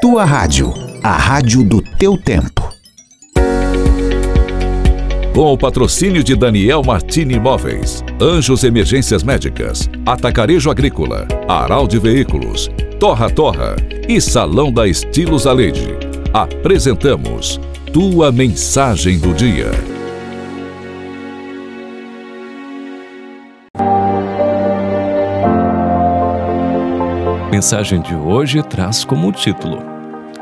Tua rádio, a rádio do teu tempo. Com o patrocínio de Daniel Martini Imóveis, Anjos Emergências Médicas, Atacarejo Agrícola, Aral de Veículos, Torra Torra e Salão da Estilos Aleide, apresentamos Tua Mensagem do Dia. Mensagem de hoje traz como título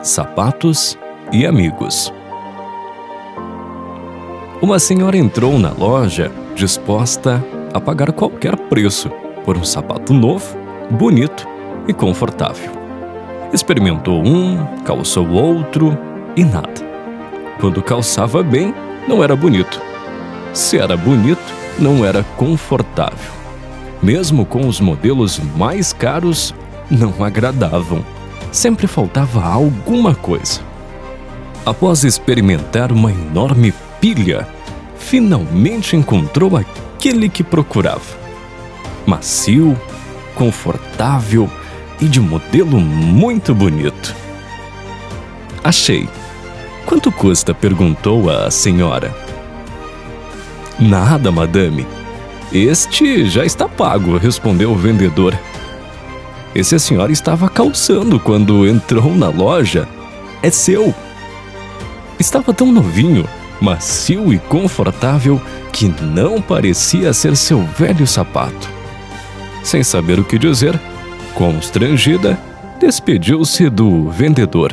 Sapatos e Amigos. Uma senhora entrou na loja disposta a pagar qualquer preço por um sapato novo, bonito e confortável. Experimentou um, calçou outro e nada. Quando calçava bem, não era bonito. Se era bonito, não era confortável. Mesmo com os modelos mais caros, não agradavam. Sempre faltava alguma coisa. Após experimentar uma enorme pilha, finalmente encontrou aquele que procurava. Macio, confortável e de modelo muito bonito. Achei. Quanto custa? perguntou a senhora. Nada, madame. Este já está pago, respondeu o vendedor. Esse a senhora estava calçando quando entrou na loja. É seu. Estava tão novinho, macio e confortável que não parecia ser seu velho sapato. Sem saber o que dizer, constrangida, despediu-se do vendedor.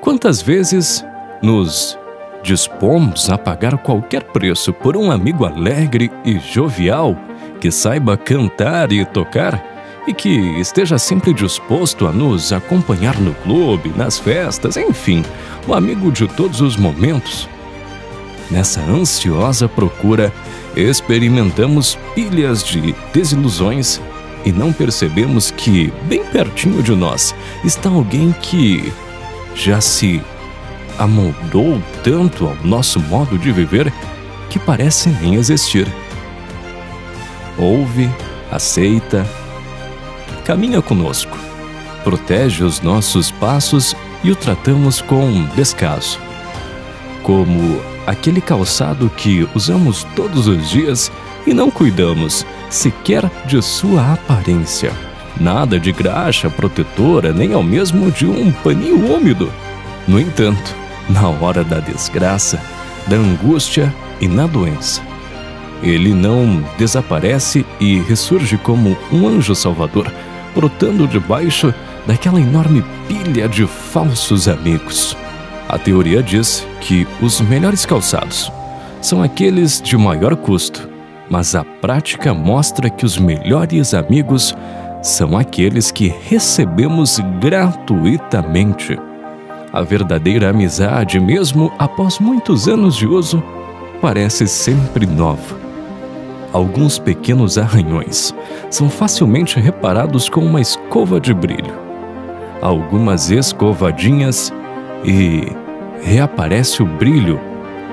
Quantas vezes nos dispomos a pagar qualquer preço por um amigo alegre e jovial que saiba cantar e tocar e que esteja sempre disposto a nos acompanhar no clube, nas festas, enfim, o amigo de todos os momentos? Nessa ansiosa procura, experimentamos pilhas de desilusões e não percebemos que, bem pertinho de nós, está alguém que já se amoldou tanto ao nosso modo de viver que parece nem existir. Ouve, aceita, caminha conosco, protege os nossos passos e o tratamos com descaso. Como aquele calçado que usamos todos os dias e não cuidamos sequer de sua aparência. Nada de graxa protetora, nem ao mesmo de um paninho úmido. No entanto, na hora da desgraça, da angústia e na doença, ele não desaparece e ressurge como um anjo salvador, brotando debaixo daquela enorme pilha de falsos amigos. A teoria diz que os melhores calçados são aqueles de maior custo, mas a prática mostra que os melhores amigos são aqueles que recebemos gratuitamente. A verdadeira amizade, mesmo após muitos anos de uso, parece sempre nova. Alguns pequenos arranhões são facilmente reparados com uma escova de brilho. Algumas escovadinhas e reaparece o brilho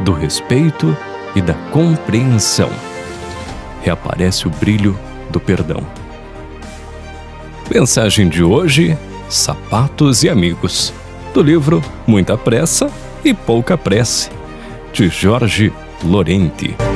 do respeito e da compreensão. Reaparece o brilho do perdão. Mensagem de hoje: Sapatos e Amigos, do livro Muita Pressa e Pouca Prece, de Jorge Lorente.